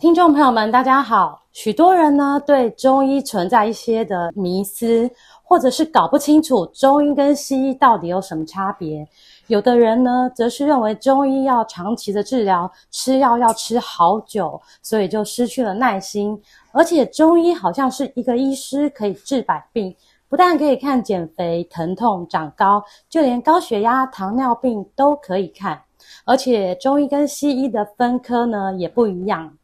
听众朋友们，大家好。许多人呢，对中医存在一些的迷思，或者是搞不清楚中医跟西医到底有什么差别。有的人呢，则是认为中医要长期的治疗，吃药要吃好久，所以就失去了耐心。而且中医好像是一个医师可以治百病，不但可以看减肥、疼痛、长高，就连高血压、糖尿病都可以看。而且中医跟西医的分科呢，也不一样。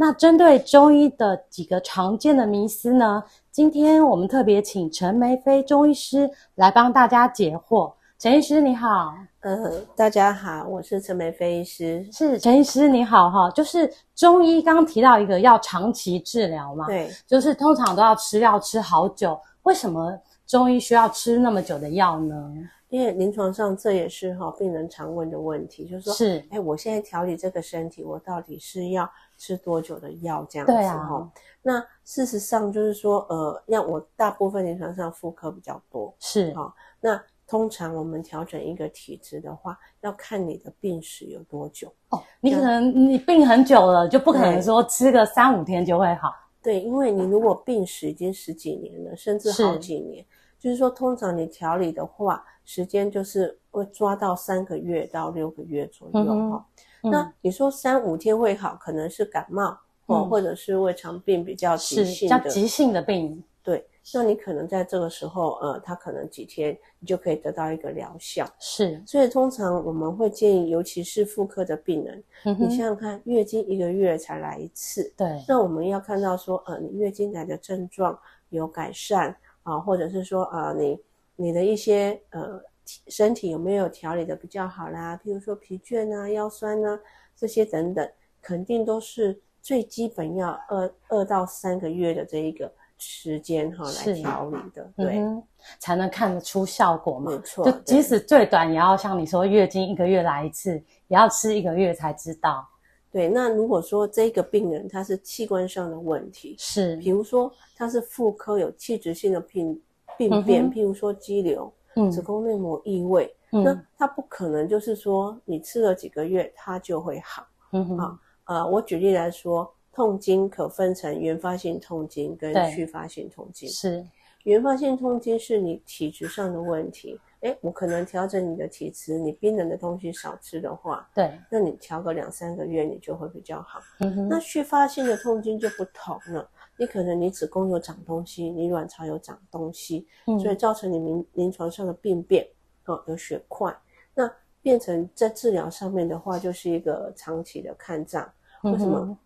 那针对中医的几个常见的迷思呢，今天我们特别请陈梅飞中医师来帮大家解惑。陈医师你好，呃，大家好，我是陈梅飞医师。是陈医师你好哈，就是中医刚刚提到一个要长期治疗嘛，对，就是通常都要吃药吃好久，为什么中医需要吃那么久的药呢？因为临床上这也是哈病人常问的问题，就是说，是，哎，我现在调理这个身体，我到底是要吃多久的药这样子？哈啊。那事实上就是说，呃，让我大部分临床上妇科比较多，是哈。那通常我们调整一个体质的话，要看你的病史有多久哦。你可能你病很久了，就不可能说吃个三五天就会好。对，因为你如果病史已经十几年了，甚至好几年，就是说通常你调理的话，时间就是会抓到三个月到六个月左右哈。那你说三五天会好，可能是感冒哦，嗯、或者是胃肠病比较急性的，是急性的病。对，那你可能在这个时候，呃，他可能几天你就可以得到一个疗效。是，所以通常我们会建议，尤其是妇科的病人，嗯、你想想看，月经一个月才来一次，对，那我们要看到说，呃，你月经来的症状有改善啊、呃，或者是说，呃，你你的一些呃。身体有没有调理的比较好啦？譬如说疲倦啊、腰酸啊这些等等，肯定都是最基本要二二到三个月的这一个时间哈来调理的，对、嗯，才能看得出效果嘛。没错，就即使最短也要像你说月经一个月来一次，也要吃一个月才知道。对，那如果说这个病人他是器官上的问题，是，比如说他是妇科有器质性的病病变，嗯、譬如说肌瘤。子宫内膜异位，嗯、那它不可能就是说你吃了几个月它就会好。嗯哼，啊，呃，我举例来说，痛经可分成原发性痛经跟续发性痛经。是，原发性痛经是你体质上的问题，哎，我可能调整你的体质，你冰冷的东西少吃的话，对，那你调个两三个月你就会比较好。嗯哼，那续发性的痛经就不同了。你可能你子宫有长东西，你卵巢有长东西，嗯、所以造成你临临床上的病变，哦，有血块，那变成在治疗上面的话，就是一个长期的看涨。为什么？嗯、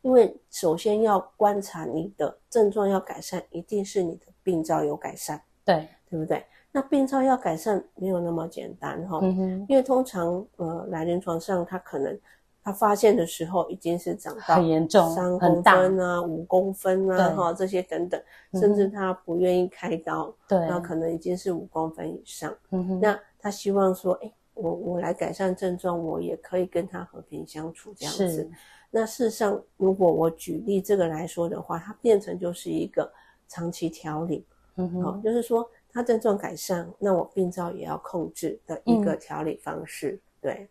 因为首先要观察你的症状要改善，一定是你的病灶有改善，对，对不对？那病灶要改善没有那么简单哈，嗯、因为通常呃来临床上他可能。他发现的时候已经是长到很严重，三公分啊、五公分啊，哈这些等等，甚至他不愿意开刀，对，那可能已经是五公分以上。那他希望说，哎，我我来改善症状，我也可以跟他和平相处这样子。那事实上，如果我举例这个来说的话，它变成就是一个长期调理，嗯哼，好，就是说他症状改善，那我病灶也要控制的一个调理方式，嗯、对。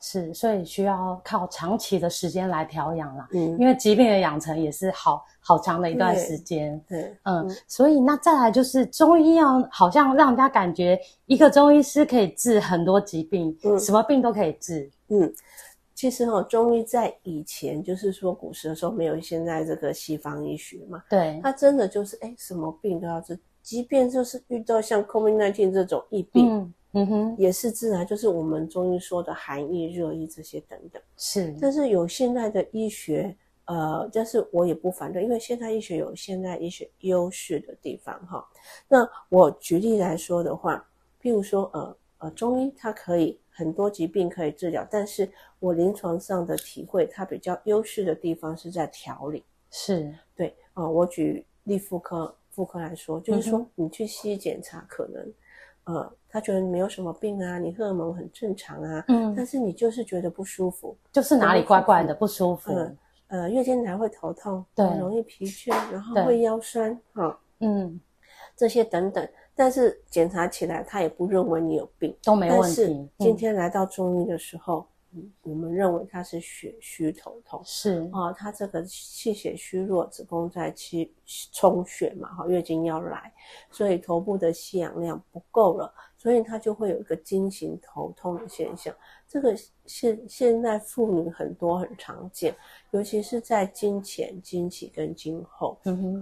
是，所以需要靠长期的时间来调养啦。嗯，因为疾病的养成也是好好长的一段时间。对，对嗯，嗯，所以那再来就是中医药好像让人家感觉一个中医师可以治很多疾病，嗯，什么病都可以治。嗯，其实哈、哦，中医在以前就是说古时的时候没有现在这个西方医学嘛，对，它真的就是哎，什么病都要治，即便就是遇到像 COVID-19 这种疫病。嗯嗯哼，也是自然，就是我们中医说的寒疫、热疫这些等等。是，但是有现代的医学，呃，但是我也不反对，因为现代医学有现代医学优势的地方哈。那我举例来说的话，譬如说，呃呃，中医它可以很多疾病可以治疗，但是我临床上的体会，它比较优势的地方是在调理。是对啊、呃，我举例妇科妇科来说，就是说你去西医检查，可能、嗯、呃，他觉得你没有什么病啊，你荷尔蒙很正常啊，嗯，但是你就是觉得不舒服，就是哪里怪怪的不舒服，嗯呃，月经来会头痛，对，容易疲倦，然后会腰酸，哈，嗯，这些等等。但是检查起来，他也不认为你有病，都没问题。但是今天来到中医的时候，嗯，我们认为他是血虚头痛，是啊，他这个气血虚弱，子宫在气充血嘛，哈，月经要来，所以头部的吸氧量不够了，所以他就会有一个经行头痛的现象。这个现现在妇女很多很常见，尤其是在经前、经期跟经后，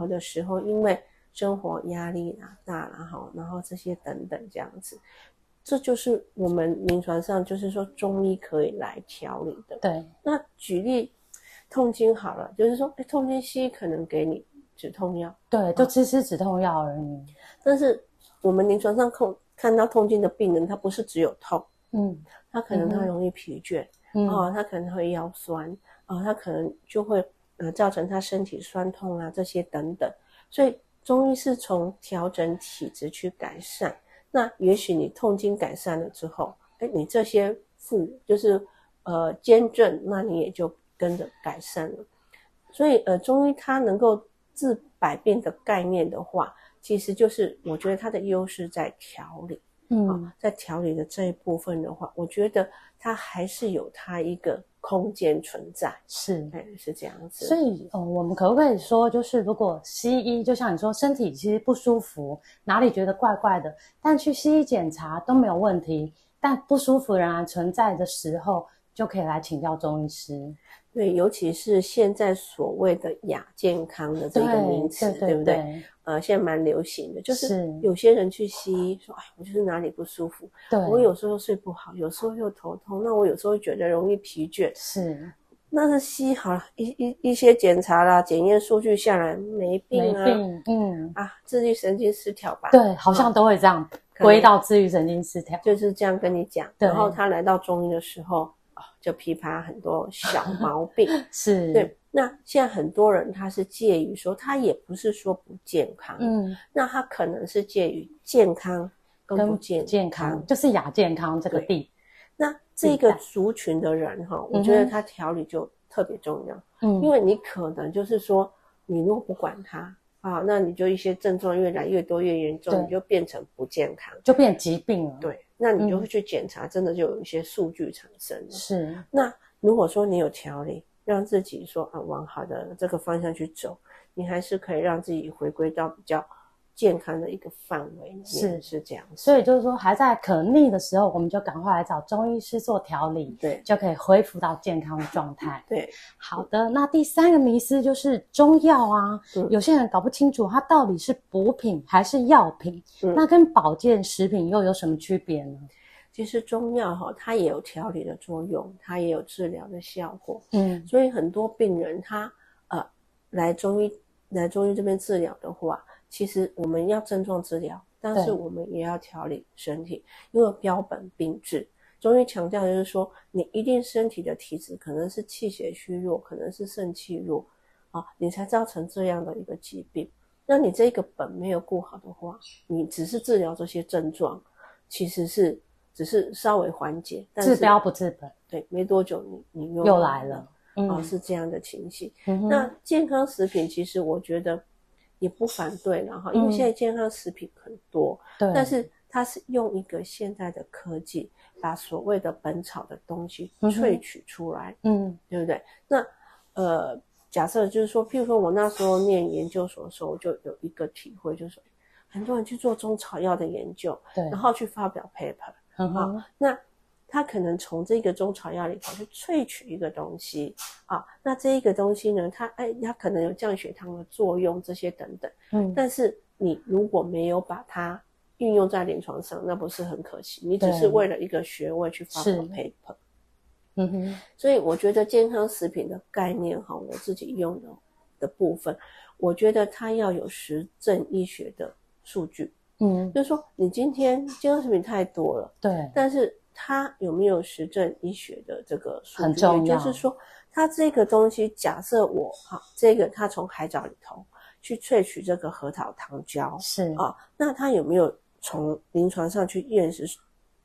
的时候因为。生活压力啊大，了哈然后这些等等这样子，这就是我们临床上就是说中医可以来调理的。对，那举例痛经好了，就是说，哎，痛经西医可能给你止痛药，对，就吃吃止痛药而已。但是我们临床上看看到痛经的病人，他不是只有痛，嗯，他可能他容易疲倦，嗯，哦，他可能会腰酸，哦，他可能就会呃造成他身体酸痛啊这些等等，所以。中医是从调整体质去改善，那也许你痛经改善了之后，哎，你这些副就是呃兼症，那你也就跟着改善了。所以呃，中医它能够治百病的概念的话，其实就是我觉得它的优势在调理。嗯、哦，在调理的这一部分的话，我觉得它还是有它一个。空间存在是，哎，是这样子。所以，哦，我们可不可以说，就是如果西医，就像你说，身体其实不舒服，哪里觉得怪怪的，但去西医检查都没有问题，但不舒服仍然存在的时候，就可以来请教中医师。对，尤其是现在所谓的亚健康的这个名词，对，对，对，对不对？呃，现在蛮流行的，就是有些人去西医说，哎，我就是哪里不舒服，对，我有时候睡不好，有时候又头痛，那我有时候觉得容易疲倦，是，那是西医好了，一一一些检查啦，检验数据下来没病啊，没病，嗯，啊，自律神经失调吧，对，好像都会这样归到自律神经失调，就是这样跟你讲，然后他来到中医的时候。就批判很多小 毛病，是对。那现在很多人他是介于说，他也不是说不健康，嗯，那他可能是介于健康跟不健康，健康就是亚健康这个地。那这个族群的人哈，我觉得他调理就特别重要，嗯，因为你可能就是说，你如果不管他啊，那你就一些症状越来越多越严重，你就变成不健康，就变疾病了，对。那你就会去检查，嗯、真的就有一些数据产生了。是。那如果说你有调理，让自己说啊往好的这个方向去走，你还是可以让自己回归到比较健康的一个范围。是是这样。所以就是说，还在可逆的时候，我们就赶快来找中医师做调理，对，就可以恢复到健康的状态。对。好的，那第三个迷思就是中药啊，嗯、有些人搞不清楚它到底是补品还是药品，嗯、那跟保健食品又有什么区别呢？其实中药哈，它也有调理的作用，它也有治疗的效果。嗯，所以很多病人他呃来中医来中医这边治疗的话，其实我们要症状治疗，但是我们也要调理身体，因为标本并治。中医强调的就是说，你一定身体的体质可能是气血虚弱，可能是肾气弱啊，你才造成这样的一个疾病。那你这个本没有顾好的话，你只是治疗这些症状，其实是。只是稍微缓解，但是治标不治本。对，没多久你你又又来了，嗯、哦，是这样的情形。嗯、那健康食品其实我觉得也不反对了哈，嗯、因为现在健康食品很多，对，但是它是用一个现在的科技，把所谓的本草的东西萃取出来，嗯，对不对？那呃，假设就是说，譬如说我那时候念研究所的时候，我就有一个体会，就是说很多人去做中草药的研究，对，然后去发表 paper。很好、那他可能从这个中草药里头去萃取一个东西啊、哦，那这一个东西呢，它哎，它可能有降血糖的作用，这些等等。嗯，但是你如果没有把它运用在临床上，那不是很可惜？你只是为了一个学位去发表 paper。嗯哼，所以我觉得健康食品的概念哈，我自己用的的部分，我觉得它要有实证医学的数据。嗯，就是说你今天健康食品太多了，对，但是它有没有实证医学的这个数据？很重要。就是说，它这个东西，假设我哈，这个它从海藻里头去萃取这个核桃糖胶，是啊，那它有没有从临床上去验实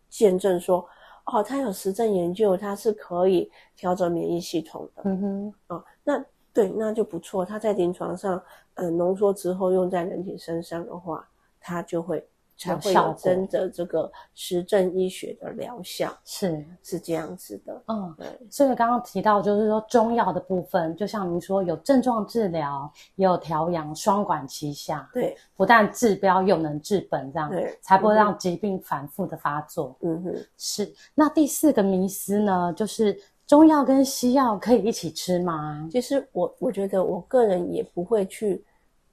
见证说，哦，它有实证研究，它是可以调整免疫系统的，嗯哼，啊，那。对，那就不错。它在临床上，呃，浓缩之后用在人体身上的话，它就会才会有真的这个实证医学的疗效。是是这样子的。嗯，对。所以刚刚提到，就是说中药的部分，就像您说，有症状治疗，也有调养，双管齐下。对，不但治标又能治本，这样对，才不会让疾病反复的发作。嗯哼，是。那第四个迷思呢，就是。中药跟西药可以一起吃吗？其实我我觉得我个人也不会去，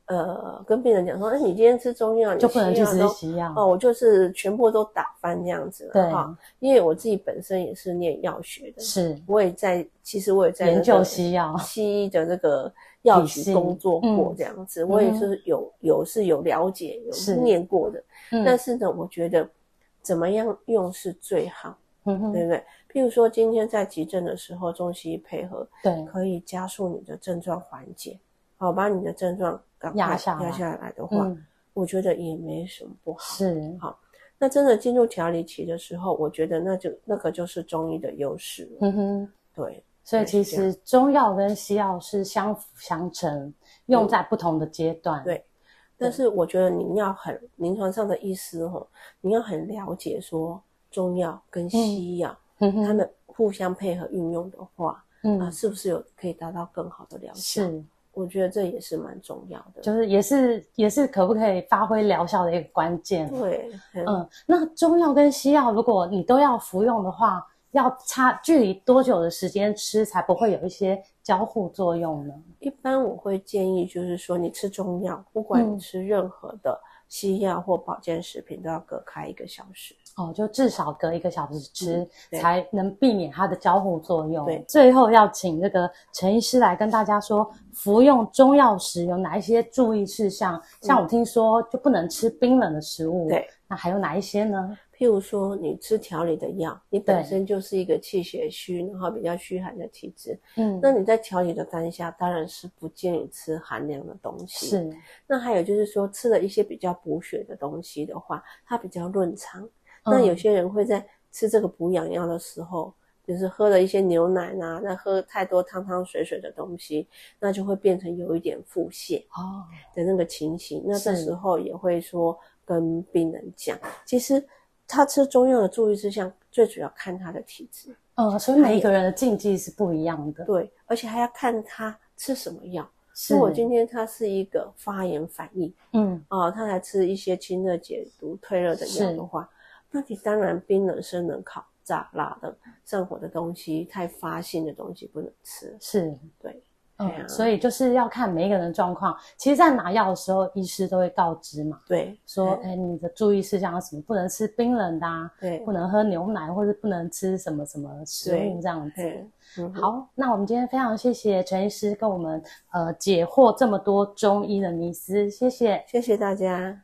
呃，跟病人讲说，哎，你今天吃中药，就不能去吃西药。哦。我就是全部都打翻这样子了，对。哈。因为我自己本身也是念药学的，是，我也在，其实我也在研究西药、西医的这个药局 工作过这样子，嗯、我也是有有是有了解，有念过的。嗯、但是呢，我觉得怎么样用是最好，对不对？譬如说，今天在急症的时候，中西医配合，对，可以加速你的症状缓解，好，把你的症状赶快压下来，压下来的话，嗯，我觉得也没什么不好。是，好，那真的进入调理期的时候，我觉得那就那个就是中医的优势。嗯哼，对，所以其实中药跟西药是相辅相成，用在不同的阶段。对，对，但是我觉得你要很临床上的医师哈，你要很了解说中药跟西药。嗯他们互相配合运用的话，嗯啊，是不是有可以达到更好的疗效？是，我觉得这也是蛮重要的，就是也是也是可不可以发挥疗效的一个关键。对，嗯，那中药跟西药，如果你都要服用的话，要差距离多久的时间吃才不会有一些交互作用呢？一般我会建议，就是说你吃中药，不管你吃任何的西药或保健食品，都要隔开一个小时。哦，就至少隔一个小时吃，嗯、才能避免它的交互作用。对，最后要请这个陈医师来跟大家说，服用中药时有哪一些注意事项？像我听说就不能吃冰冷的食物。对，那还有哪一些呢？譬如说，你吃调理的药，你本身就是一个气血虚，然后比较虚寒的体质。嗯，那你在调理的当下，当然是不建议吃寒凉的东西。是。那还有就是说，吃了一些比较补血的东西的话，它比较润肠。那有些人会在吃这个补养药的时候，就是喝了一些牛奶啊，那喝太多汤汤水水的东西，那就会变成有一点腹泻哦的那个情形。那这时候也会说跟病人讲，其实他吃中药的注意事项，最主要看他的体质。嗯，所以每一个人的禁忌是不一样的。对，而且还要看他吃什么药。如果今天他是一个发炎反应，嗯，哦，他来吃一些清热解毒、退热的药的话。那你当然冰冷、生冷、烤、炸、辣的上火的东西，太发性的东西不能吃。是，对，嗯，啊、所以就是要看每一个人的状况。其实，在拿药的时候，医师都会告知嘛。对，说，哎、欸，你的注意事项是什么？不能吃冰冷的、啊，对，不能喝牛奶，或者不能吃什么什么食物这样子。嗯、好，那我们今天非常谢谢陈医师跟我们呃解惑这么多中医的迷思，谢谢，谢谢大家。